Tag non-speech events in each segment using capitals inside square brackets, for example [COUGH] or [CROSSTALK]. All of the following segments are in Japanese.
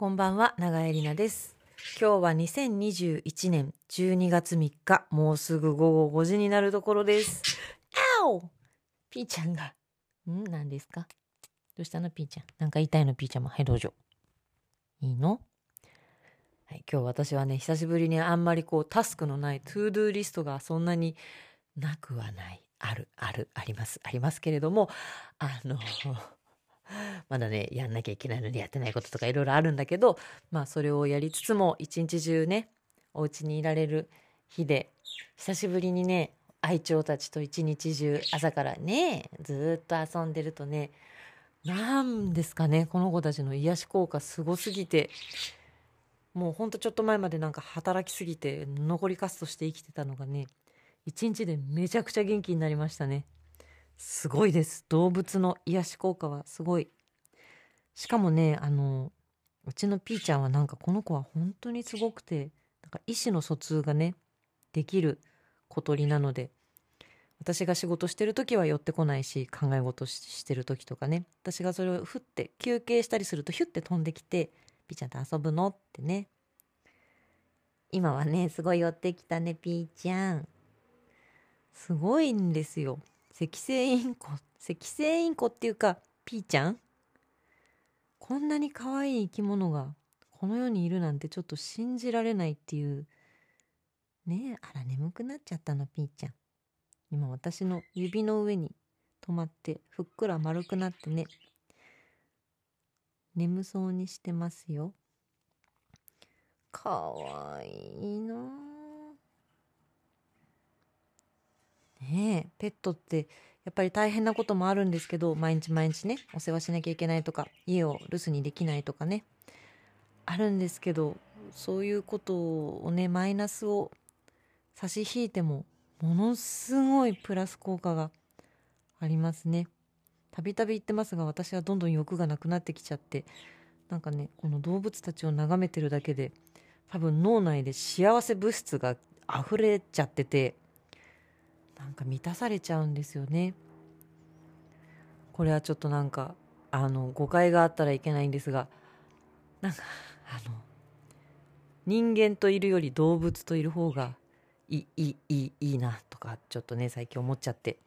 こんばんは、長江里奈です。今日は2021年12月3日、もうすぐ午後5時になるところです。[LAUGHS] あおピーちゃんが。ん？何ですか？どうしたの？ピーちゃん。なんか言いたいの？ピーちゃんも。はい、どうぞ。いいの？はい、今日私はね、久しぶりにあんまりこう、タスクのない to-do リストがそんなになくはない。ある、ある、あります、ありますけれども、あの、[LAUGHS] まだね、やんなきゃいけないのにやってないこととかいろいろあるんだけど、まあそれをやりつつも一日中ね、お家にいられる日で、久しぶりにね、愛鳥たちと一日中朝からね、ずっと遊んでるとね、なんですかね、この子たちの癒し効果すごすぎて、もうほんとちょっと前までなんか働きすぎて残りカスとして生きてたのがね、一日でめちゃくちゃ元気になりましたね。すごいです。動物の癒し効果はすごい。しかもね、あの、うちのピーちゃんはなんかこの子は本当にすごくて、なんか意思の疎通がね、できる小鳥なので、私が仕事してる時は寄ってこないし、考え事してる時とかね、私がそれをふって休憩したりするとヒュッて飛んできて、ピーちゃんと遊ぶの？ってね。今はね、すごい寄ってきたね、ピーちゃん。すごいんですよ。赤星インコ、赤星インコっていうか、ピーちゃん？こんなに可愛い生き物がこの世にいるなんてちょっと信じられないっていう。ねえ、あら眠くなっちゃったの、ピーちゃん。今私の指の上に止まって、ふっくら丸くなってね。眠そうにしてますよ。かわいいなあねえ、ペットってやっぱり大変なこともあるんですけど、毎日毎日ね、お世話しなきゃいけないとか、家を留守にできないとかね、あるんですけど、そういうことをね、マイナスを差し引いても、ものすごいプラス効果がありますね。たびたび言ってますが、私はどんどん欲がなくなってきちゃって、なんかね、この動物たちを眺めてるだけで、多分脳内で幸せ物質が溢れちゃってて、なんか満たされちゃうんですよね。これはちょっとなんか、あの、誤解があったらいけないんですが、なんか、あの、人間といるより動物といる方がいい、いい、いい、いいな、とか、ちょっとね、最近思っちゃって。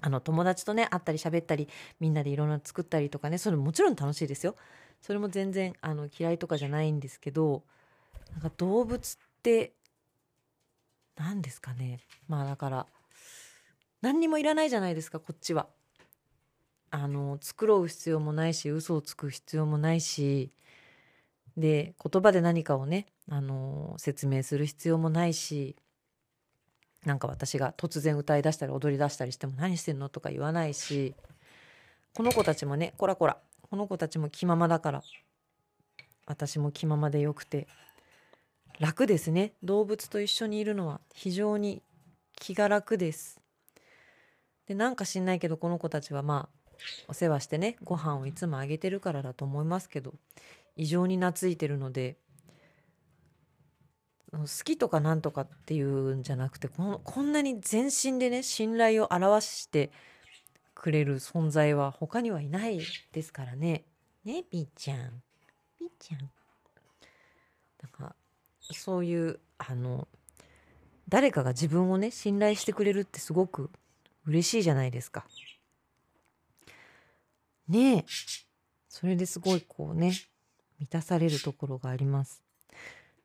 あの、友達とね、会ったり喋ったり、みんなでいろんな作ったりとかね、それもちろん楽しいですよ。それも全然、あの、嫌いとかじゃないんですけど、なんか動物って、何ですかね。まあだから、何にもいらないじゃないですか、こっちは。あの、繕う必要もないし、嘘をつく必要もないし、で、言葉で何かをね、あの、説明する必要もないし、なんか私が突然歌い出したり踊り出したりしても何してんのとか言わないし、この子たちもね、こらこら、この子たちも気ままだから、私も気ままでよくて、楽ですね。動物と一緒にいるのは非常に気が楽です。で、なんか知んないけど、この子たちはまあ、お世話してね、ご飯をいつもあげてるからだと思いますけど、異常に懐いてるので、好きとかなんとかっていうんじゃなくて、このこんなに全身でね、信頼を表してくれる存在は他にはいないですからね。ね、ピーちゃん。ピーちゃん。なんか、そういう、あの、誰かが自分をね、信頼してくれるってすごく嬉しいじゃないですか。ねえ。それですごいこうね、満たされるところがあります。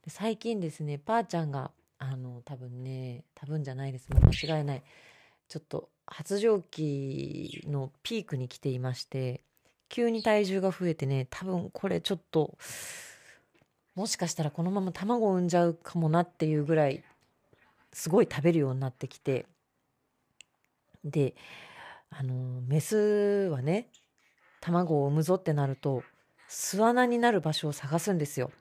最近ですね、ばあちゃんが、あの、多分ね、多分じゃないです。もう間違いない。ちょっと発情期のピークに来ていまして、急に体重が増えてね、多分これちょっと、もしかしたらこのまま卵を産んじゃうかもなっていうぐらい、すごい食べるようになってきて、で、あの、メスはね、卵を産むぞってなると、巣穴になる場所を探すんですよ。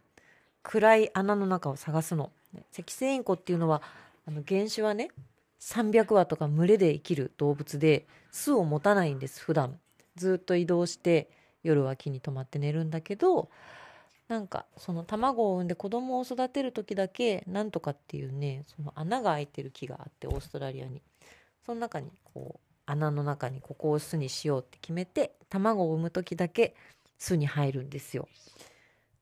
暗い穴の中を探すの。赤星インコっていうのは、あの原種はね、300羽とか群れで生きる動物で、巣を持たないんです、普段。ずっと移動して、夜は木に泊まって寝るんだけど、なんかその卵を産んで子供を育てる時だけなんとかっていうねその穴が開いてる木があってオーストラリアにその中にこう穴の中にここを巣にしようって決めて卵を産む時だけ巣に入るんですよ。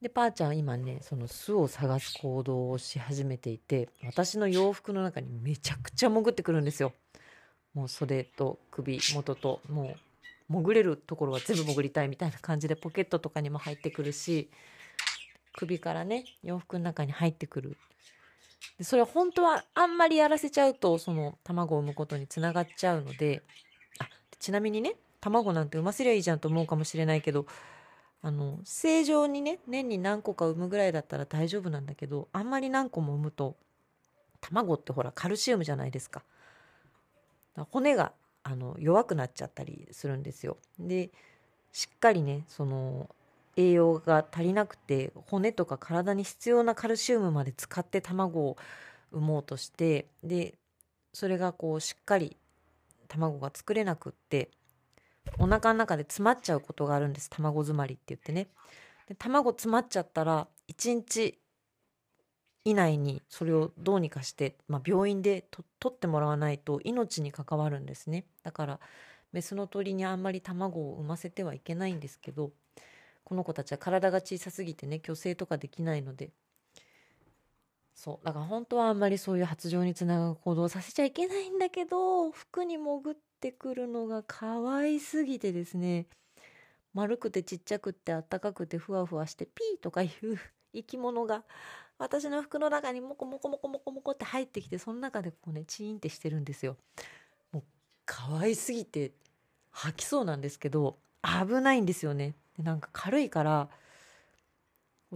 でパーちゃん今ねその巣を探す行動をし始めていて私の洋服の中にめちゃくちゃ潜ってくるんですよもう袖と首元ともう潜れるところは全部潜りたいみたいな感じでポケットとかにも入ってくるし首からね洋服の中に入ってくるでそれは本当はあんまりやらせちゃうとその卵を産むことにつながっちゃうのであちなみにね卵なんて産ませりゃいいじゃんと思うかもしれないけどあの正常にね年に何個か産むぐらいだったら大丈夫なんだけどあんまり何個も産むと卵ってほらカルシウムじゃないですか。骨があの弱くなっちゃったりするんですよ。でしっかりねその栄養が足りなくて骨とか体に必要なカルシウムまで使って卵を産もうとしてでそれがこうしっかり卵が作れなくってお腹の中で詰まっちゃうことがあるんです。卵詰まりって言ってね。で卵詰まっちゃったら1日以内にそれをどうにかして、まあ、病院で取ってもらわないと命に関わるんですね。だからメスの鳥にあんまり卵を産ませてはいけないんですけどこの子たちは体が小さすぎてね虚勢とかできないのでそうだから本当はあんまりそういう発情につながる行動をさせちゃいけないんだけど服に潜ってくるのが可愛すぎてですね丸くてちっちゃくってあったかくてふわふわしてピーとかいう生き物が私の服の中にモコモコモコモコモコって入ってきてその中でこうねチーンってしてるんですよ。もう可愛すぎて吐きそうなんですけど危ないんですよね。でなんか軽いから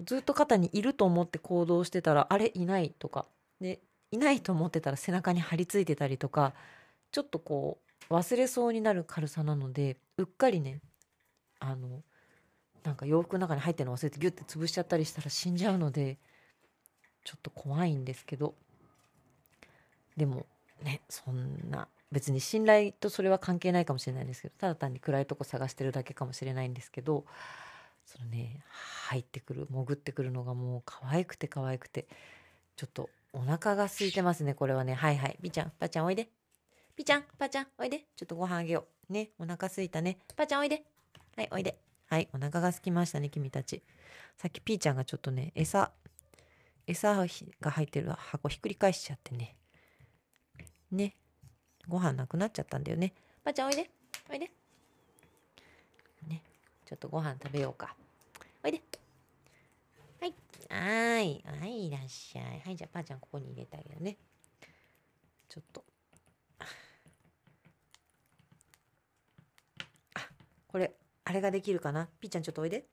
ずっと肩にいると思って行動してたらあれ？いないとか。でいないと思ってたら背中に張り付いてたりとかちょっとこう忘れそうになる軽さなのでうっかりねあのなんか洋服の中に入ってるの忘れてギュッて潰しちゃったりしたら死んじゃうのでちょっと怖いんですけど。でもねそんな別に信頼とそれは関係ないかもしれないんですけどただ単に暗いとこ探してるだけかもしれないんですけどそのね入ってくる潜ってくるのがもう可愛くて可愛くてちょっとお腹が空いてますねこれはね。はいはい。ピーちゃんパーちゃんおいで。ピーちゃんパーちゃんおいで。ちょっとご飯あげよう。ねお腹空いたね。パーちゃんおいで。はいおいで。はいお腹が空きましたね君たち。さっきピーちゃんがちょっとね餌餌が入ってる箱ひっくり返しちゃってね。ねご飯なくなっちゃったんだよね。ばあちゃんおいで。おいで。ね。ちょっとご飯食べようか。おいで。はい。はい。はい、いらっしゃい。はい、じゃあばあちゃんここに入れてあげるね。ちょっと。あ、これ、あれができるかな？ピーちゃんちょっとおいで。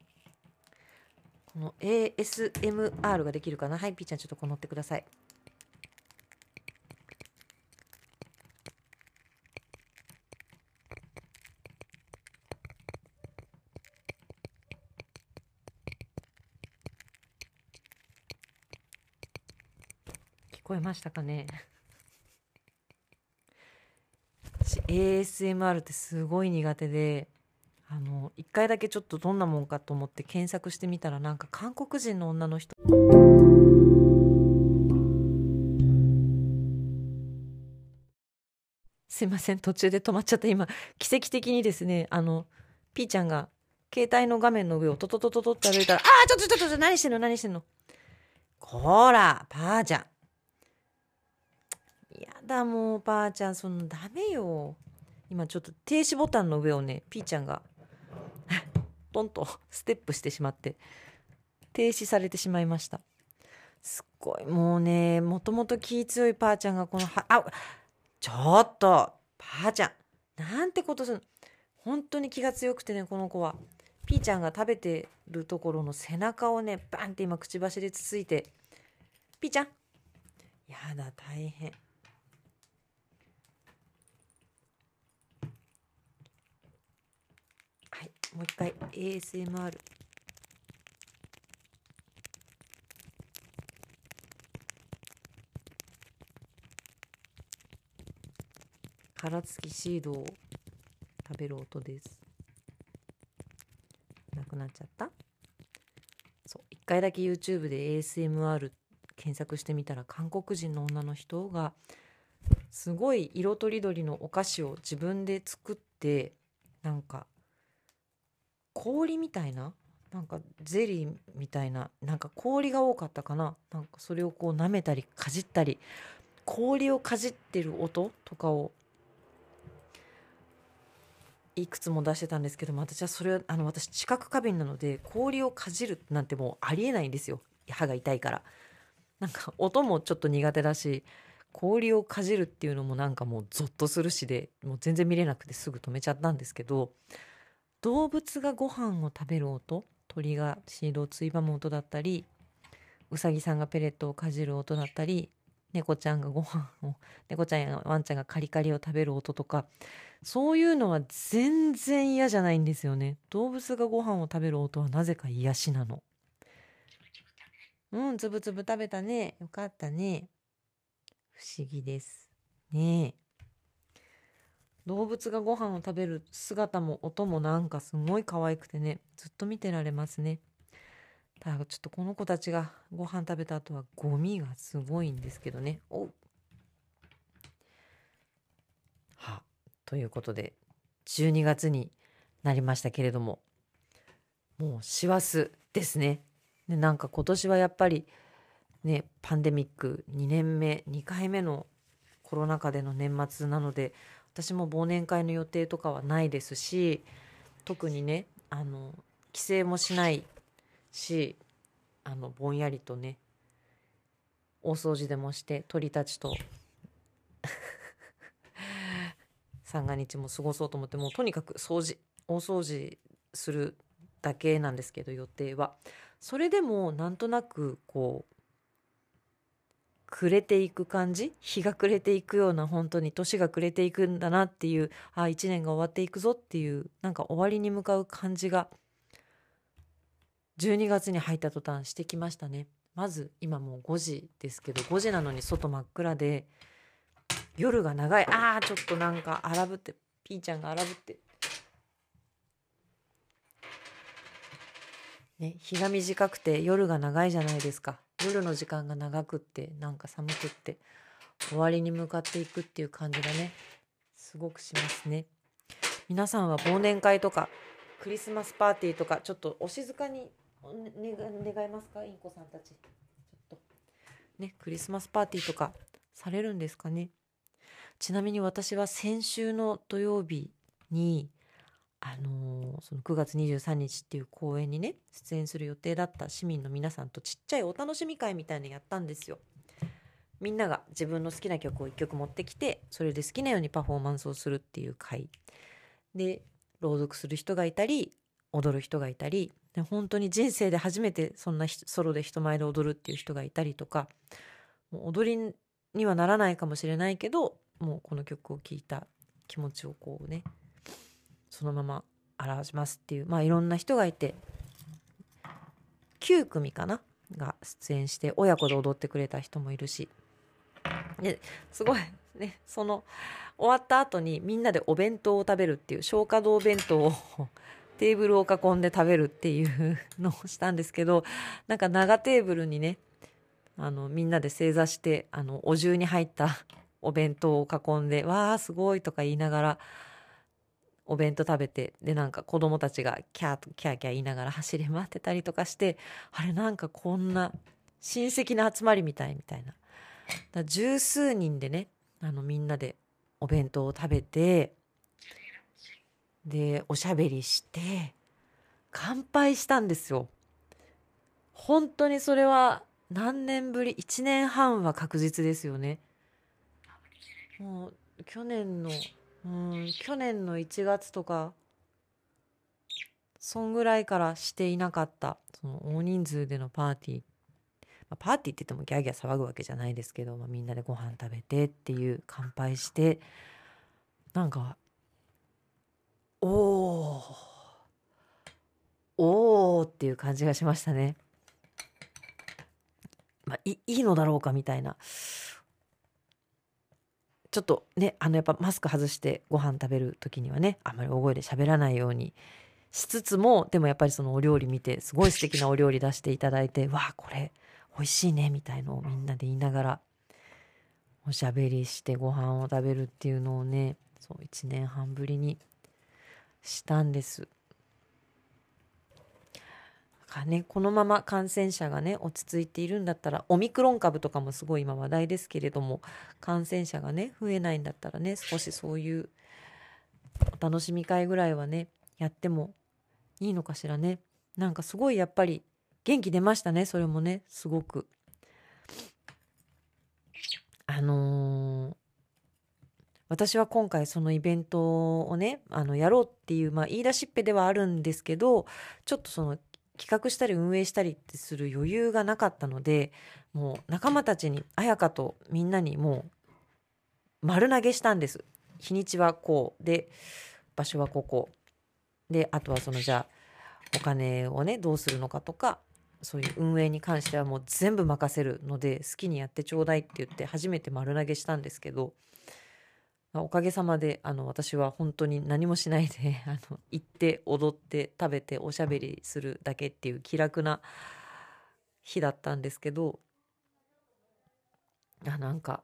この ASMR ができるかな？はい、ピーちゃんちょっとこう乗ってください。ましたかね。ASMR ってすごい苦手であの一回だけちょっとどんなもんかと思って検索してみたらなんか韓国人の女の人。すいません途中で止まっちゃった。今奇跡的にですねあのピーちゃんが携帯の画面の上をトトトトトって歩いたら「ああちょっとちょっとちょっと何してんの？何してんの」こらパーちゃん。だもうばあちゃんそのダメよ。今ちょっと停止ボタンの上をねピーちゃんが [LAUGHS] ポンとステップしてしまって停止されてしまいました。すっごいもうねもともと気強いばあちゃんがこのはあちょっとばあちゃんなんてことする本当に気が強くてねこの子は。ピーちゃんが食べてるところの背中をねバンって今くちばしでつついて。ピーちゃんやだ大変。もう一回。ASMR 殻付きシードを食べる音です。なくなっちゃった？そう。一回だけ YouTube で ASMR 検索してみたら韓国人の女の人がすごい色とりどりのお菓子を自分で作ってなんか氷みたいななんかゼリーみたいななんか氷が多かったかな。なんかそれをこう舐めたりかじったり氷をかじってる音とかをいくつも出してたんですけども私はそれはあの私知覚過敏なので氷をかじるなんてもうありえないんですよ。歯が痛いから。なんか音もちょっと苦手だし氷をかじるっていうのもなんかもうゾッとするしでもう全然見れなくてすぐ止めちゃったんですけど動物がご飯を食べる音鳥がシードをついばむ音だったりうさぎさんがペレットをかじる音だったり猫ちゃんがご飯を [LAUGHS] 猫ちゃんやワンちゃんがカリカリを食べる音とかそういうのは全然嫌じゃないんですよね。動物がご飯を食べる音はなぜか癒しなの。うんつぶつぶ食べたね。よかったね。不思議ですね。動物がご飯を食べる姿も音もなんかすごい可愛くてねずっと見てられますね。ただちょっとこの子たちがご飯食べた後はゴミがすごいんですけどね。おはということで12月になりましたけれどももう師走ですね。でなんか今年はやっぱりねパンデミック2年目2回目のコロナ禍での年末なので私も忘年会の予定とかはないですし特にねあの帰省もしないしあのぼんやりとね大掃除でもして鳥たちと [LAUGHS] 三が日も過ごそうと思ってもうとにかく掃除大掃除するだけなんですけど予定は。それでもなんとなくこう暮れていく感じ？日が暮れていくような本当に年が暮れていくんだなっていうああ1年が終わっていくぞっていうなんか終わりに向かう感じが12月に入った途端してきましたね。まず今もう5時ですけど5時なのに外真っ暗で夜が長い。あーちょっとなんか荒ぶってピーちゃんが荒ぶって。ね日が短くて夜が長いじゃないですか。夜の時間が長くってなんか寒くって終わりに向かっていくっていう感じがねすごくしますね。皆さんは忘年会とかクリスマスパーティーとかちょっとお静かにね願いますか？インコさんたち。ちょっと。ねクリスマスパーティーとかされるんですかね？ちなみに私は先週の土曜日にあの、その9月23日っていう公演にね出演する予定だった市民の皆さんとちっちゃいお楽しみ会みたいのやったんですよ。みんなが自分の好きな曲を1曲持ってきてそれで好きなようにパフォーマンスをするっていう会で朗読する人がいたり踊る人がいたりで本当に人生で初めてそんなソロで人前で踊るっていう人がいたりとかもう踊りにはならないかもしれないけどもうこの曲を聴いた気持ちをこうねそのまま表しますっていうまあいろんな人がいて9組かな？が出演して親子で踊ってくれた人もいるし。ですごいねその終わった後にみんなでお弁当を食べるっていう消化道弁当を [LAUGHS] テーブルを囲んで食べるっていうのをしたんですけどなんか長テーブルにねあのみんなで正座してあのお重に入ったお弁当を囲んで「わあすごい」とか言いながらお弁当食べてでなんか子供たちがキャーキャーキャー言いながら走り回ってたりとかしてあれなんかこんな親戚の集まりみたいみたいな。だ十数人でねあのみんなでお弁当を食べてでおしゃべりして乾杯したんですよ。本当にそれは何年ぶり？1年半は確実ですよね。もう去年のうん去年の1月とかそんぐらいからしていなかった。その大人数でのパーティー、まあ、パーティーって言ってもギャーギャー騒ぐわけじゃないですけど、まあ、みんなでご飯食べてっていう乾杯してなんかおおおーっていう感じがしましたね。まあ、いいいのだろうかみたいな。ちょっとねあのやっぱマスク外してご飯食べる時にはねあんまり大声で喋らないようにしつつもでもやっぱりそのお料理見てすごい素敵なお料理出していただいて [LAUGHS] わあこれ美味しいねみたいのをみんなで言いながらおしゃべりしてご飯を食べるっていうのをねそう1年半ぶりにしたんですかねこのまま感染者がね落ち着いているんだったらオミクロン株とかもすごい今話題ですけれども感染者がね増えないんだったらね少しそういうお楽しみ会ぐらいはねやってもいいのかしらね。なんかすごいやっぱり元気出ましたねそれもねすごく。あのー、私は今回そのイベントをねあのやろうっていう、まあ、言い出しっぺではあるんですけどちょっとその企画したり運営したりってする余裕がなかったのでもう仲間たちに綾香とみんなにもう丸投げしたんです。日にちはこうで場所はここ。であとはそのじゃあお金をねどうするのかとかそういう運営に関してはもう全部任せるので好きにやってちょうだいって言って初めて丸投げしたんですけどおかげさまであの私は本当に何もしないで [LAUGHS] あの行って踊って食べておしゃべりするだけっていう気楽な日だったんですけどあなんか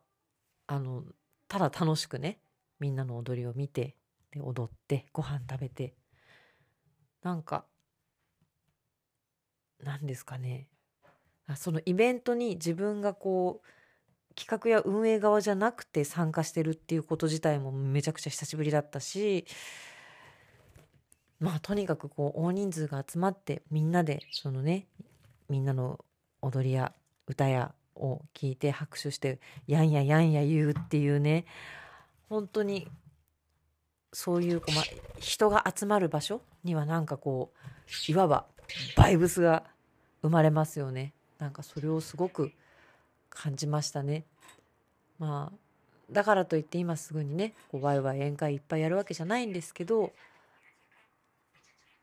あのただ楽しくねみんなの踊りを見てで踊ってご飯食べてなんか何ですかね。そのイベントに自分がこう企画や運営側じゃなくて参加してるっていうこと自体もめちゃくちゃ久しぶりだったしまあとにかくこう大人数が集まってみんなでそのねみんなの踊りや歌やを聞いて拍手してやんややんや言うっていうね本当にそういう、ま、人が集まる場所にはなんかこういわばバイブスが生まれますよね。なんかそれをすごく感じましたね。まあだからといって今すぐにねこうワイワイ宴会いっぱいやるわけじゃないんですけど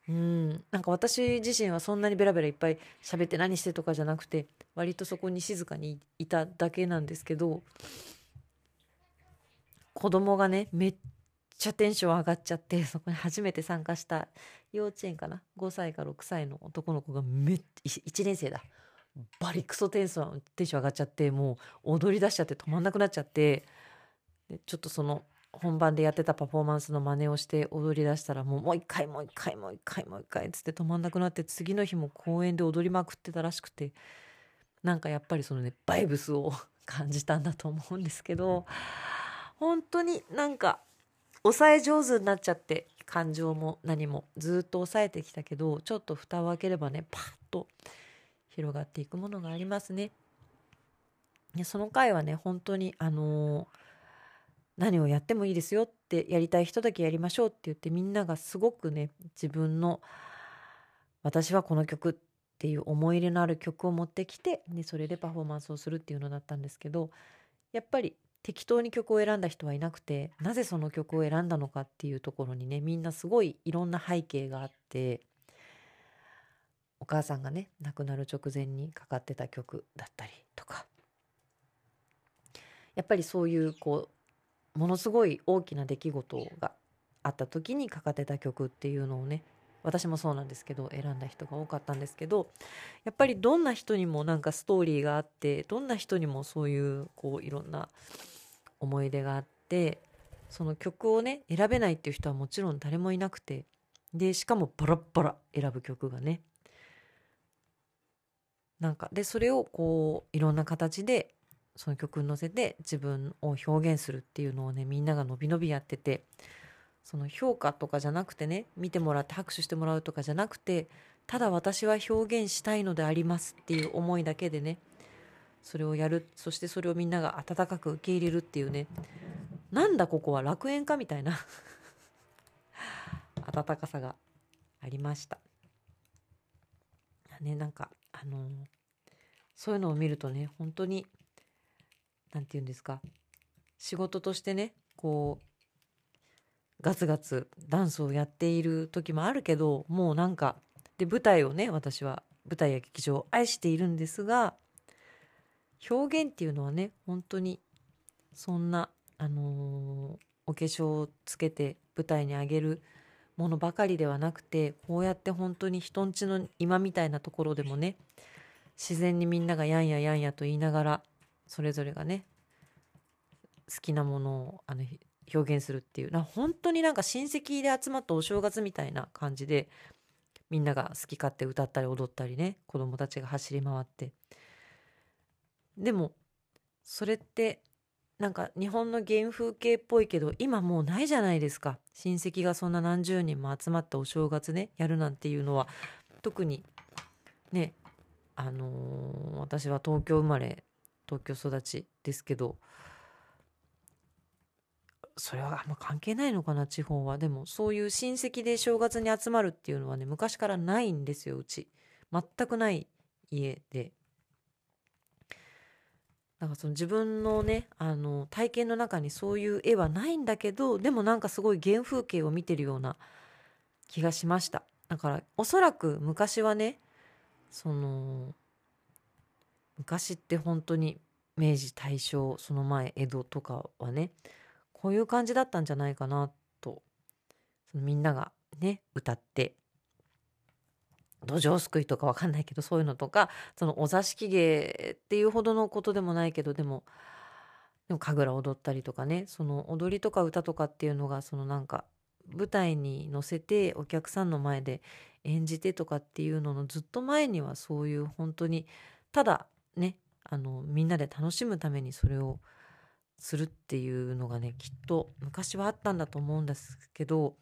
うんなんか私自身はそんなにベラベラいっぱい喋って何してとかじゃなくて割とそこに静かにいただけなんですけど子供がねめっちゃテンション上がっちゃってそこに初めて参加した幼稚園かな？5歳か6歳の男の子がめっ1年生だ。バリクソテンションテンション上がっちゃってもう踊り出しちゃって止まんなくなっちゃってでちょっとその本番でやってたパフォーマンスの真似をして踊り出したらもうもう一回もう一回もう一回もう一回っつって止まんなくなって次の日も公園で踊りまくってたらしくてなんかやっぱりそのねバイブスを感じたんだと思うんですけど本当になんか抑え上手になっちゃって感情も何もずっと抑えてきたけどちょっと蓋を開ければねパッと広がっていくものがありますね。でその回はね本当にあのー、何をやってもいいですよってやりたい人だけやりましょうって言ってみんながすごくね自分の私はこの曲っていう思い入れのある曲を持ってきてでそれでパフォーマンスをするっていうのだったんですけどやっぱり適当に曲を選んだ人はいなくてなぜその曲を選んだのかっていうところにねみんなすごいいろんな背景があってお母さんがね亡くなる直前にかかってた曲だったりとか。やっぱりそういうこうものすごい大きな出来事があった時にかかってた曲っていうのをね私もそうなんですけど選んだ人が多かったんですけどやっぱりどんな人にもなんかストーリーがあってどんな人にもそういうこういろんな思い出があってその曲をね選べないっていう人はもちろん誰もいなくてでしかもバラッバラ選ぶ曲がねなんかでそれをこういろんな形でその曲に乗せて自分を表現するっていうのをねみんなが伸び伸びやっててその評価とかじゃなくてね見てもらって拍手してもらうとかじゃなくてただ私は表現したいのでありますっていう思いだけでねそれをやるそしてそれをみんなが温かく受け入れるっていうねなんだここは楽園かみたいな温かさがありました。ねなんかあの、そういうのを見るとね本当に何て言うんですか仕事としてねこうガツガツダンスをやっている時もあるけどもうなんかで舞台をね私は舞台や劇場を愛しているんですが表現っていうのはね本当にそんなあのー、お化粧をつけて舞台に上げるものばかりではなくてこうやって本当に人んちの今みたいなところでもね自然にみんながやんややんやと言いながらそれぞれがね好きなものをあの表現するっていうな本当になんか親戚で集まったお正月みたいな感じでみんなが好き勝手歌ったり踊ったりね子供たちが走り回って。でもそれってなんか日本の原風景っぽいけど今もうないじゃないですか。親戚がそんな何十人も集まってお正月ねやるなんていうのは。特にねあのー私は東京生まれ東京育ちですけど。それはあんま関係ないのかな地方は。でもそういう親戚で正月に集まるっていうのはね昔からないんですようち。全くない家で。だかその自分のねあの体験の中にそういう絵はないんだけどでもなんかすごい原風景を見てるような気がしました。だからおそらく昔はねその昔って本当に明治大正その前江戸とかはねこういう感じだったんじゃないかなとそのみんながね歌って土壌すくいとかわかんないけどそういうのとかそのお座敷芸っていうほどのことでもないけどでもでも神楽踊ったりとかねその踊りとか歌とかっていうのがそのなんか舞台に乗せてお客さんの前で演じてとかっていうののずっと前にはそういう本当にただねあのみんなで楽しむためにそれをするっていうのがねきっと昔はあったんだと思うんですけど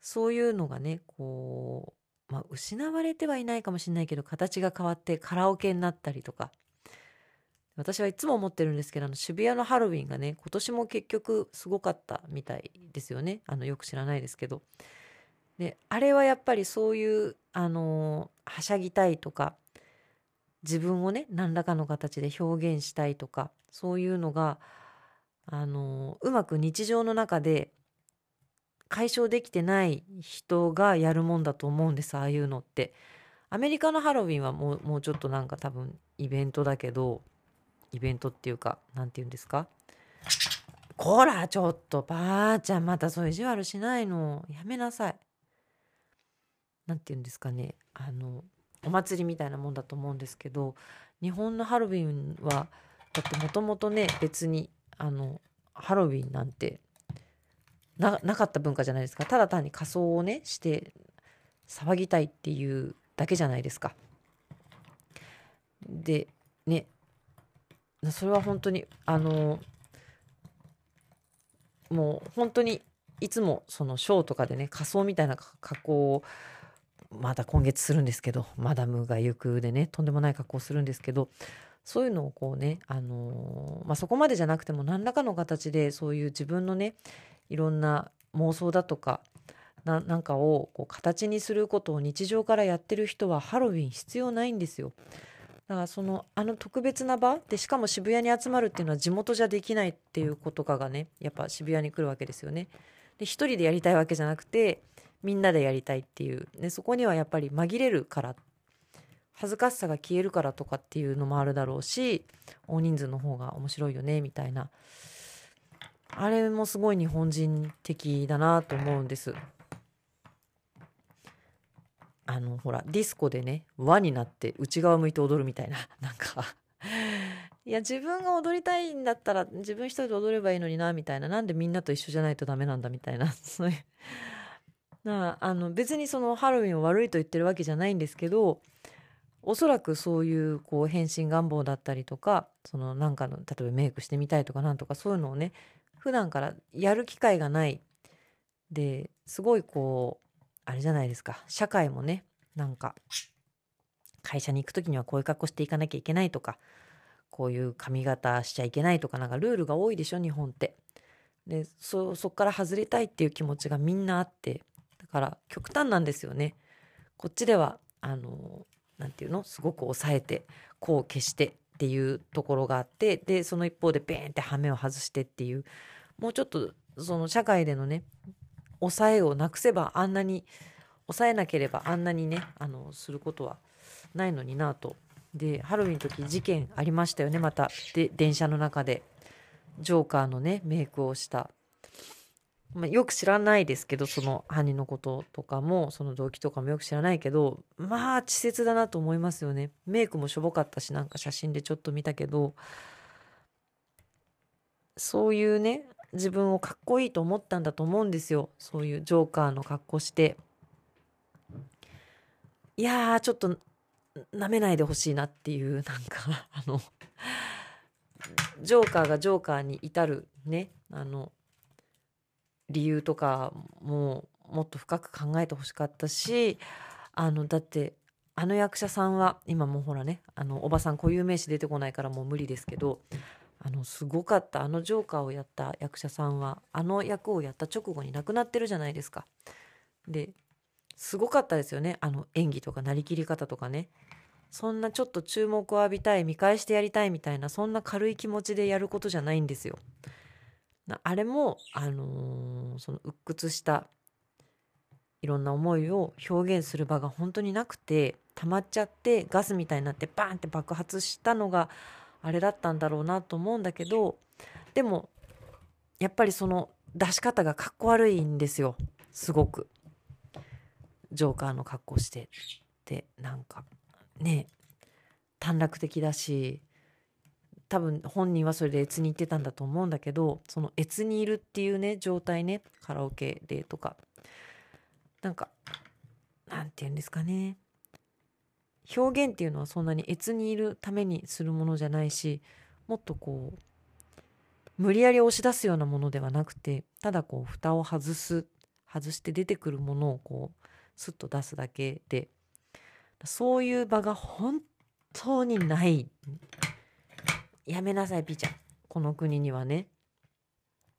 そういうのがねこう、まあ、失われてはいないかもしれないけど形が変わってカラオケになったりとか私はいつも思ってるんですけどあの渋谷のハロウィンがね今年も結局すごかったみたいですよねあのよく知らないですけど。であれはやっぱりそういうあのはしゃぎたいとか自分をね何らかの形で表現したいとかそういうのがあのうまく日常の中で解消できてない人がやるもんだと思うんですああいうのって。アメリカのハロウィンはもうもうちょっとなんか多分イベントだけどイベントっていうか何て言うんですか？こらちょっとばあちゃんまたそう意地悪しないのやめなさい。何て言うんですかねあのお祭りみたいなもんだと思うんですけど日本のハロウィンはだってもともとね別にあのハロウィンなんてななかった文化じゃないですかただ単に仮装をねして騒ぎたいっていうだけじゃないですか。でねそれは本当にあのもう本当にいつもそのショーとかでね仮装みたいな格好をまた今月するんですけどマダムが行くでねとんでもない格好をするんですけどそういうのをこうね、あの、まあ、そこまでじゃなくても何らかの形でそういう自分のねいろんな妄想だとかななんかをこう形にすることを日常からやってる人はハロウィン必要ないんですよ。だからそのあの特別な場でしかも渋谷に集まるっていうのは地元じゃできないっていうことかがねやっぱ渋谷に来るわけですよね。で一人でやりたいわけじゃなくてみんなでやりたいっていう、ね、そこにはやっぱり紛れるから恥ずかしさが消えるからとかっていうのもあるだろうし大人数の方が面白いよねみたいなあれもすごい日本人的だなと思うんです。あのほらディスコでね輪になって内側向いて踊るみたいな [LAUGHS] なんか。いや自分が踊りたいんだったら自分一人で踊ればいいのになみたいな。なんでみんなと一緒じゃないとダメなんだみたいな。[LAUGHS] そういう。なあの別にそのハロウィンを悪いと言ってるわけじゃないんですけどおそらくそういうこう変身願望だったりとかそのなんかの例えばメイクしてみたいとかなんとかそういうのをね普段からやる機会がないですごいこうあれじゃないですか社会もねなんか会社に行く時にはこういう格好していかなきゃいけないとかこういう髪型しちゃいけないとかなんかルールが多いでしょ日本って。でそそっから外れたいっていう気持ちがみんなあってだから極端なんですよね。こっちではあの何て言うの？すごく抑えてこう消してっていうところがあってでその一方でベーンって羽目を外してっていうもうちょっとその社会でのね抑えをなくせばあんなに抑えなければあんなにねあのすることはないのになと。でハロウィンの時事件ありましたよねまた。で電車の中で。ジョーカーのねメイクをした。まあ、よく知らないですけどその犯人のこととかもその動機とかもよく知らないけどまあ稚拙だなと思いますよね。メイクもしょぼかったしなんか写真でちょっと見たけどそういうね自分をかっこいいと思ったんだと思うんですよ。そういうジョーカーの格好して。いやーちょっとなめないでほしいなっていうなんかあのジョーカーがジョーカーに至るねあの理由とかももっと深く考えてほしかったしあのだってあの役者さんは今もうほらねあのおばさん固有名詞出てこないからもう無理ですけどあのすごかったあのジョーカーをやった役者さんはあの役をやった直後に亡くなってるじゃないですか。ですごかったですよねあの演技とかなりきり方とかねそんなちょっと注目を浴びたい見返してやりたいみたいなそんな軽い気持ちでやることじゃないんですよ。あれも、あのー、その鬱屈したいろんな思いを表現する場が本当になくて溜まっちゃってガスみたいになってバーンって爆発したのがあれだったんだろうなと思うんだけどでもやっぱりその出し方がかっこ悪いんですよ。すごく。ジョーカーの格好してってなんか。ね短絡的だし多分本人はそれで越に行ってたんだと思うんだけどその越にいるっていうね状態ねカラオケでとか。なんかなんて言うんですかね。表現っていうのはそんなに越にいるためにするものじゃないしもっとこう無理やり押し出すようなものではなくてただこう蓋を外す外して出てくるものをこうスッと出すだけで。そういう場が本当にない。やめなさいピーちゃんこの国にはね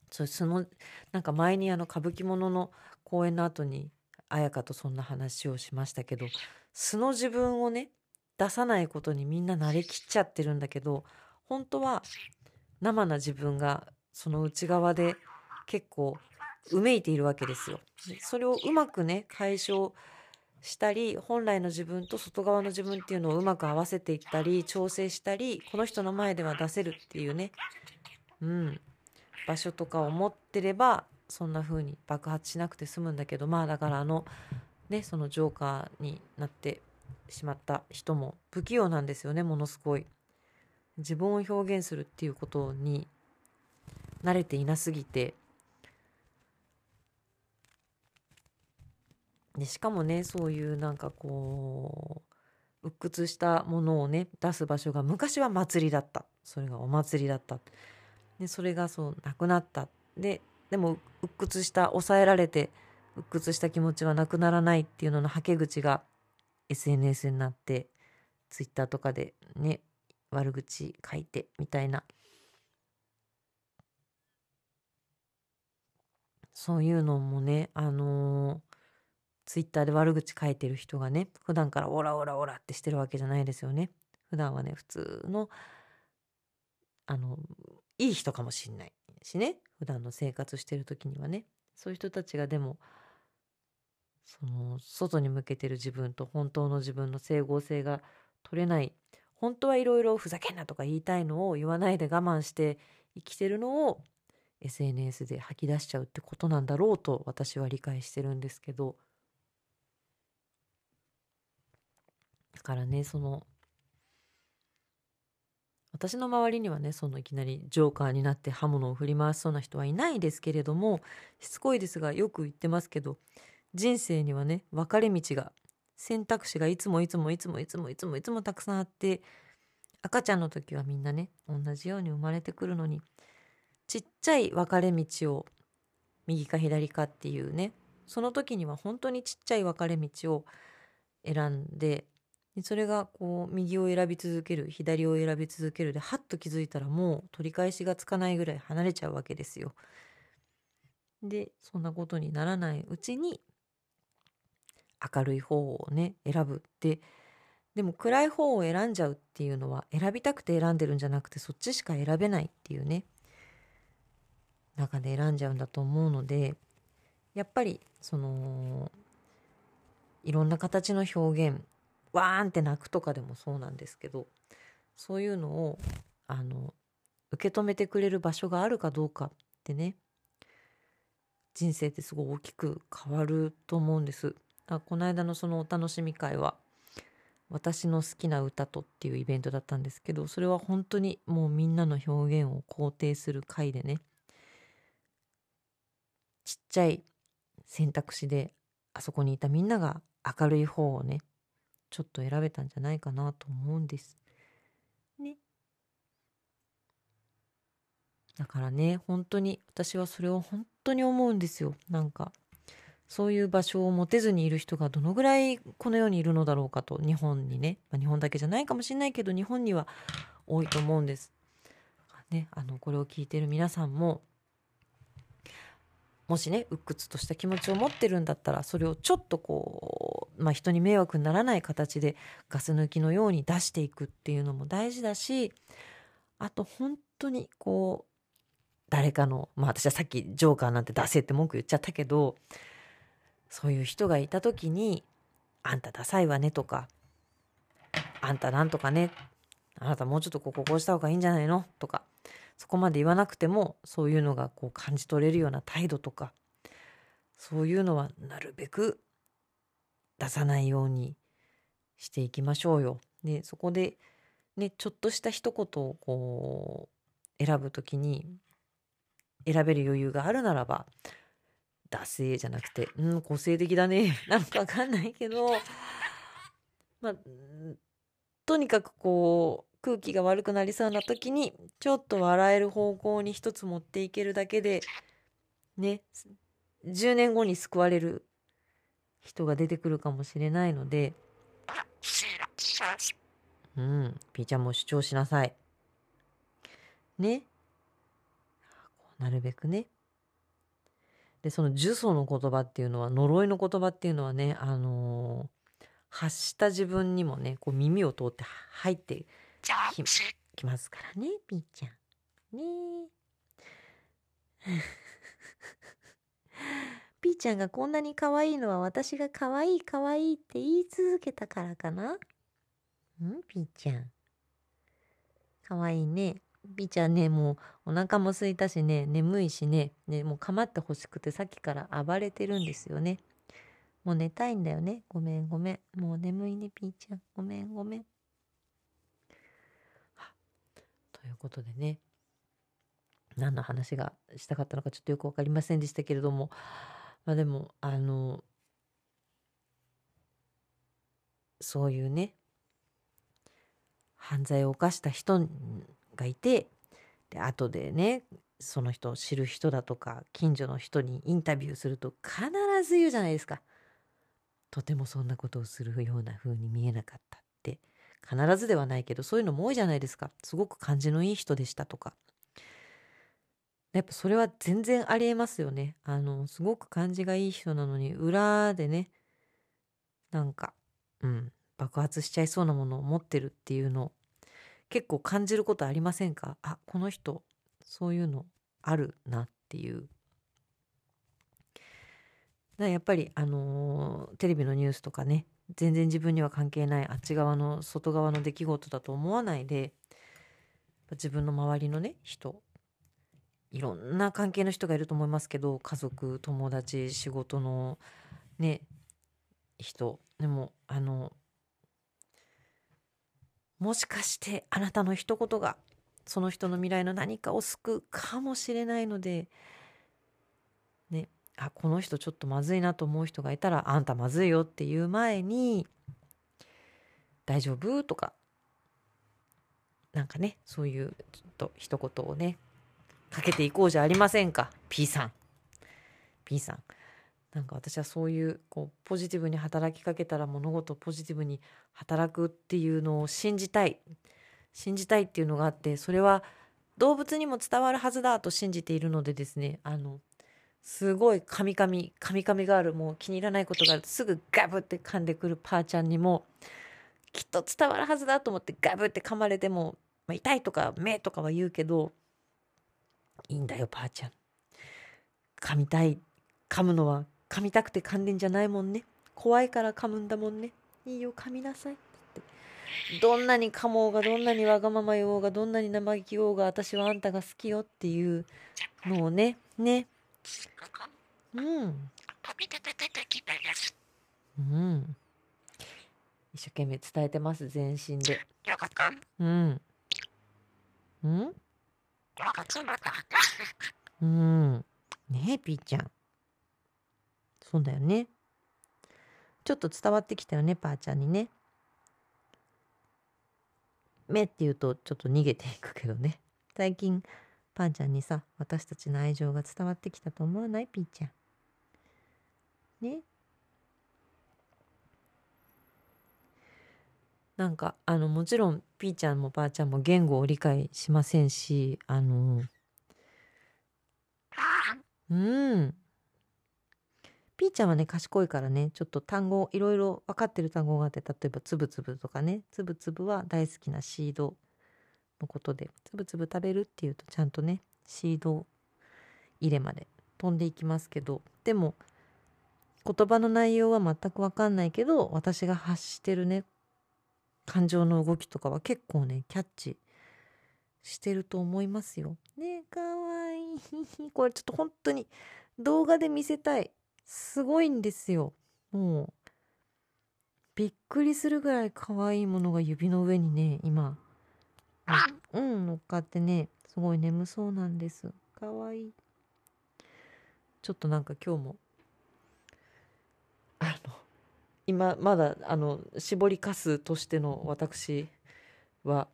そそのなんか前にあの歌舞伎ものの公演の後に綾香とそんな話をしましたけど素の自分をね出さないことにみんな慣れきっちゃってるんだけど本当は生な自分がその内側で結構うめいているわけですよ。それをうまくね解消したり本来の自分と外側の自分っていうのをうまく合わせていったり調整したりこの人の前では出せるっていうね、うん、場所とかを持ってればそんな風に爆発しなくて済むんだけどまあだからあのねそのジョーカーになってしまった人も不器用なんですよねものすごい。自分を表現するっていうことに慣れていなすぎてでしかもねそういうなんかこう鬱屈したものをね出す場所が昔は祭りだった。それがお祭りだった。でそれがそうなくなった。ででも鬱屈した抑えられて鬱屈した気持ちはなくならないっていうののはけ口が SNS になってツイッターとかでね悪口書いてみたいな。そういうのもねあのーツイッターで悪口書いてる人がね普段からオラオラオラってしてるわけじゃないですよね。普段はね普通のあのいい人かもしんないしね。普段の生活してる時にはね。そういう人たちがでもその外に向けてる自分と本当の自分の整合性が取れない。本当はいろいろふざけんなとか言いたいのを言わないで我慢して生きてるのを SNS で吐き出しちゃうってことなんだろうと私は理解してるんですけど。だからねその私の周りにはねそのいきなりジョーカーになって刃物を振り回しそうな人はいないですけれどもしつこいですがよく言ってますけど人生にはね分かれ道が選択肢がいつもいつもいつもいつもいつもいつもたくさんあって赤ちゃんの時はみんなね同じように生まれてくるのにちっちゃい分かれ道を右か左かっていうねその時には本当にちっちゃい分かれ道を選んででそれがこう右を選び続ける左を選び続けるでハッと気づいたらもう取り返しがつかないぐらい離れちゃうわけですよ。でそんなことにならないうちに明るい方をね選ぶってでも暗い方を選んじゃうっていうのは選びたくて選んでるんじゃなくてそっちしか選べないっていうね中で選んじゃうんだと思うのでやっぱりそのいろんな形の表現わーんって泣くとかでもそうなんですけどそういうのをあの受け止めてくれる場所があるかどうかってね人生ってすごい大きく変わると思うんです。あこの間のそのお楽しみ会は私の好きな歌とっていうイベントだったんですけどそれは本当にもうみんなの表現を肯定する回でねちっちゃい選択肢であそこにいたみんなが明るい方をねちょっと選べたんじゃないかなと思うんです。ね。だからね本当に私はそれを本当に思うんですよなんかそういう場所を持てずにいる人がどのぐらいこの世にいるのだろうかと日本にね、まあ、日本だけじゃないかもしれないけど日本には多いと思うんです。ね、あのこれを聞いてる皆さんももしね鬱屈とした気持ちを持ってるんだったらそれをちょっとこう、まあ、人に迷惑にならない形でガス抜きのように出していくっていうのも大事だしあと本当にこう誰かのまあ私はさっきジョーカーなんて出せって文句言っちゃったけどそういう人がいた時に「あんたダサいわね」とか「あんたなんとかね」「あなたもうちょっとこここうした方がいいんじゃないの?」とかそこまで言わなくてもそういうのがこう感じ取れるような態度とかそういうのはなるべく出さないようにしていきましょうよ。でそこでねちょっとした一言をこう選ぶ時に選べる余裕があるならば「惰性」じゃなくて「うん個性的だね」[LAUGHS] なのか分かんないけどまあとにかくこう空気が悪くなりそうな時にちょっと笑える方向に一つ持っていけるだけでね10年後に救われる人が出てくるかもしれないのでうんピーちゃんも主張しなさい。ね。なるべくね。でその呪詛の言葉っていうのは呪いの言葉っていうのはねあのー、発した自分にもねこう耳を通って入ってききますからね、ピーちゃん。ね [LAUGHS] ピーちゃんがこんなに可愛いのは私が可愛い可愛いって言い続けたからかな？んピーちゃん。可愛いね。ピーちゃんね、もうお腹も空いたしね、眠いしね、ね、もう構ってほしくてさっきから暴れてるんですよね。もう寝たいんだよね。ごめんごめん。もう眠いね、ピーちゃん。ごめんごめん。ということでね。何の話がしたかったのかちょっとよく分かりませんでしたけれども。まあでもあのそういうね犯罪を犯した人がいてで後でねその人を知る人だとか近所の人にインタビューすると必ず言うじゃないですか。とてもそんなことをするような風に見えなかったって。必ずではないけどそういうのも多いじゃないですか。すごく感じのいい人でしたとか。やっぱそれは全然ありえますよね。あのすごく感じがいい人なのに裏でねなんかうん爆発しちゃいそうなものを持ってるっていうのを結構感じることありませんか？あこの人そういうのあるなっていう。だやっぱりあのー、テレビのニュースとかね全然自分には関係ないあっち側の外側の出来事だと思わないで自分の周りのね人いろんな関係の人がいると思いますけど家族友達仕事のね人でもあのもしかしてあなたの一言がその人の未来の何かを救うかもしれないのであこの人ちょっとまずいなと思う人がいたらあんたまずいよっていう前に大丈夫？とかなんかねそういうちょっと一言をねかけていこうじゃありませんか？P さん。P さん。なんか私はそういうこうポジティブに働きかけたら物事ポジティブに働くっていうのを信じたい。信じたいっていうのがあってそれは動物にも伝わるはずだと信じているのでですねあのすごいカミカミカミカミがあるもう気に入らないことがすぐガブって噛んでくるパーちゃんにもきっと伝わるはずだと思ってガブって噛まれても、まあ、痛いとか目とかは言うけどいいんだよパーちゃん。噛みたい。噛むのは噛みたくて噛んでんじゃないもんね。怖いから噛むんだもんね。いいよ噛みなさい。どんなに噛もうがどんなにわがまま言おうがどんなに生意気言おうが私はあんたが好きよっていうのをねね。うん。うん。一生懸命伝えてます、全身で。うん。うん。うん。ねえ、ピーちゃん。そうだよね。ちょっと伝わってきたよね、パーちゃんにね。めって言うとちょっと逃げていくけどね最近パンちゃんにさ私たちの愛情が伝わってきたと思わない？ピーちゃん。ね。なんかあのもちろんピーちゃんもパーちゃんも言語を理解しませんしあのうん。ピーちゃんはね賢いからねちょっと単語いろいろ分かってる単語があって例えばつぶつぶとかねつぶつぶは大好きなシード。のことでつぶつぶ食べるっていうとちゃんとねシード入れまで飛んでいきますけどでも言葉の内容は全く分かんないけど私が発してるね感情の動きとかは結構ねキャッチしてると思いますよ。ねかわいい。[LAUGHS] これちょっと本当に動画で見せたい。すごいんですよ。もうびっくりするぐらい可愛いものが指の上にね今うん乗っかってねすごい眠そうなんです。可愛いちょっとなんか今日もあの今まだあの絞りかすとしての私は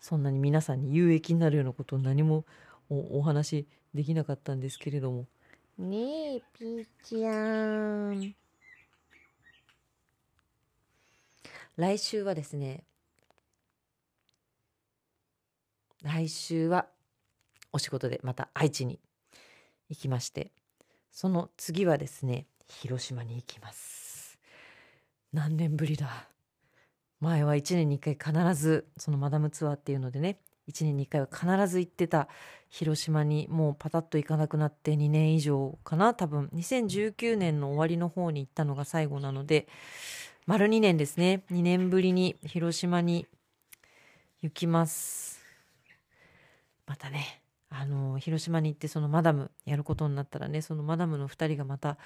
そんなに皆さんに有益になるようなことを何もおお話できなかったんですけれども。ねえピーちゃん。来週はですね来週はお仕事でまた愛知に行きましてその次はですね広島に行きます。何年ぶりだ。前は1年に1回必ずそのマダムツアーっていうのでね1年に1回は必ず行ってた広島にもうパタッと行かなくなって2年以上かな多分。2019年の終わりの方に行ったのが最後なので丸2年ですね。2年ぶりに広島に行きます。またねあの広島に行ってそのマダムやることになったらねそのマダムの2人がまた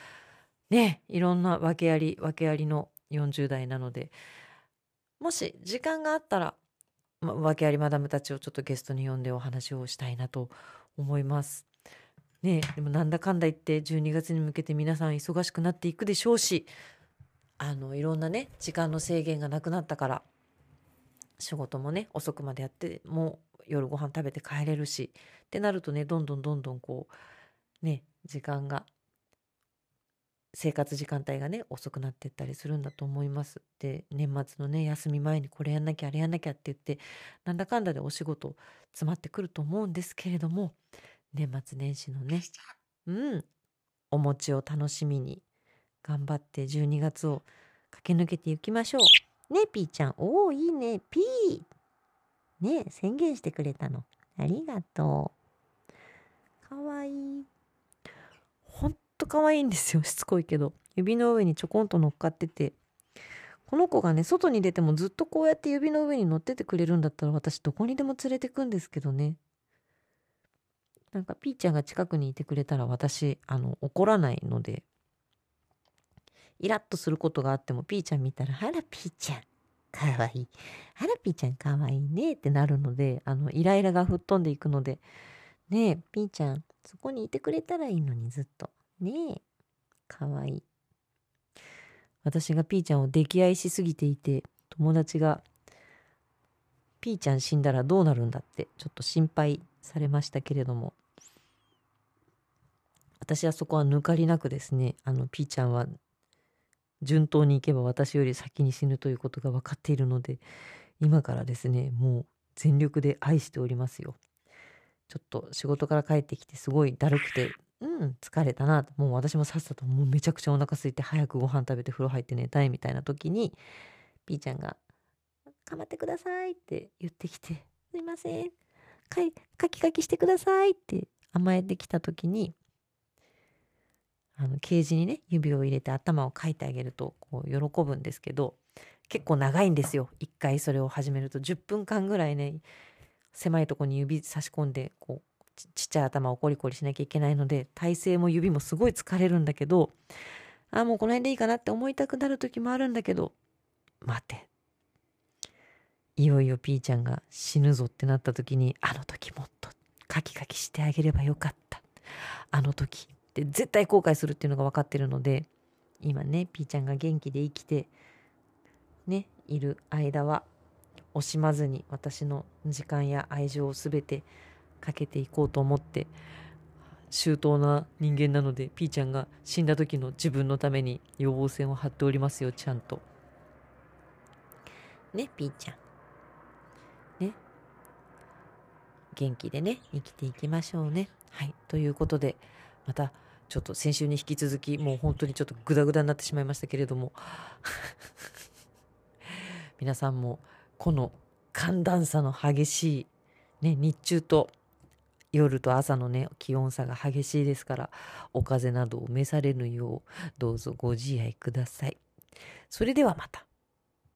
ねいろんな訳あり訳ありの40代なのでもし時間があったら、ま、訳ありマダムたちをちょっとゲストに呼んでお話をしたいなと思います。ねでもなんだかんだ言って12月に向けて皆さん忙しくなっていくでしょうしあのいろんなね時間の制限がなくなったから仕事もね遅くまでやっても夜ご飯食べて帰れるしってなるとねどんどんどんどんこうね時間が生活時間帯がね遅くなってったりするんだと思います。で年末のね休み前にこれやんなきゃあれやんなきゃって言ってなんだかんだでお仕事詰まってくると思うんですけれども年末年始のねうんお餅を楽しみに頑張って12月を駆け抜けていきましょう。ねピーちゃんおおいいねピーね宣言してくれたの。ありがとう。かわいい。ほんと可愛いんですよ。しつこいけど。指の上にちょこんと乗っかってて。この子がね外に出てもずっとこうやって指の上に乗っててくれるんだったら私どこにでも連れてくんですけどね。なんかピーちゃんが近くにいてくれたら私あの怒らないので。イラッとすることがあってもピーちゃん見たら「あらピーちゃん。かわい。いあらピーちゃんかわいいね」ってなるのであのイライラが吹っ飛んでいくので「ねえピーちゃんそこにいてくれたらいいのにずっと。ねえかわいい。私がピーちゃんを溺愛しすぎていて友達が「ピーちゃん死んだらどうなるんだ」ってちょっと心配されましたけれども。私はそこは抜かりなくですねあのピーちゃんは順当にいけば私より先に死ぬということが分かっているので今からですねもう全力で愛しておりますよ。ちょっと仕事から帰ってきてすごいだるくてうん疲れたなもう私もさっさともうめちゃくちゃお腹空いて早くご飯食べて風呂入って寝たいみたいな時にピーちゃんが「かまってください」って言ってきて「すいません。かいカキカキしてください」って甘えてきた時にあのケージにね指を入れて頭をかいてあげるとこう喜ぶんですけど結構長いんですよ。一回それを始めると。10分間ぐらいね狭いとこに指差し込んでこうちっちゃい頭をコリコリしなきゃいけないので体勢も指もすごい疲れるんだけどあもうこの辺でいいかなって思いたくなる時もあるんだけど待て。いよいよピーちゃんが死ぬぞってなった時にあの時もっとカキカキしてあげればよかった。あの時って絶対後悔するっていうのが分かってるので今ねピーちゃんが元気で生きてねいる間は惜しまずに私の時間や愛情を全てかけていこうと思って周到な人間なのでピーちゃんが死んだ時の自分のために予防線を張っておりますよちゃんと。ねピーちゃん。ね。元気でね生きていきましょうね。はい。ということでまたちょっと先週に引き続きもう本当にちょっとグダグダになってしまいましたけれども [LAUGHS] 皆さんもこの寒暖差の激しい、ね、日中と夜と朝のね気温差が激しいですからお風邪などを召されぬようどうぞご自愛ください。それではまた。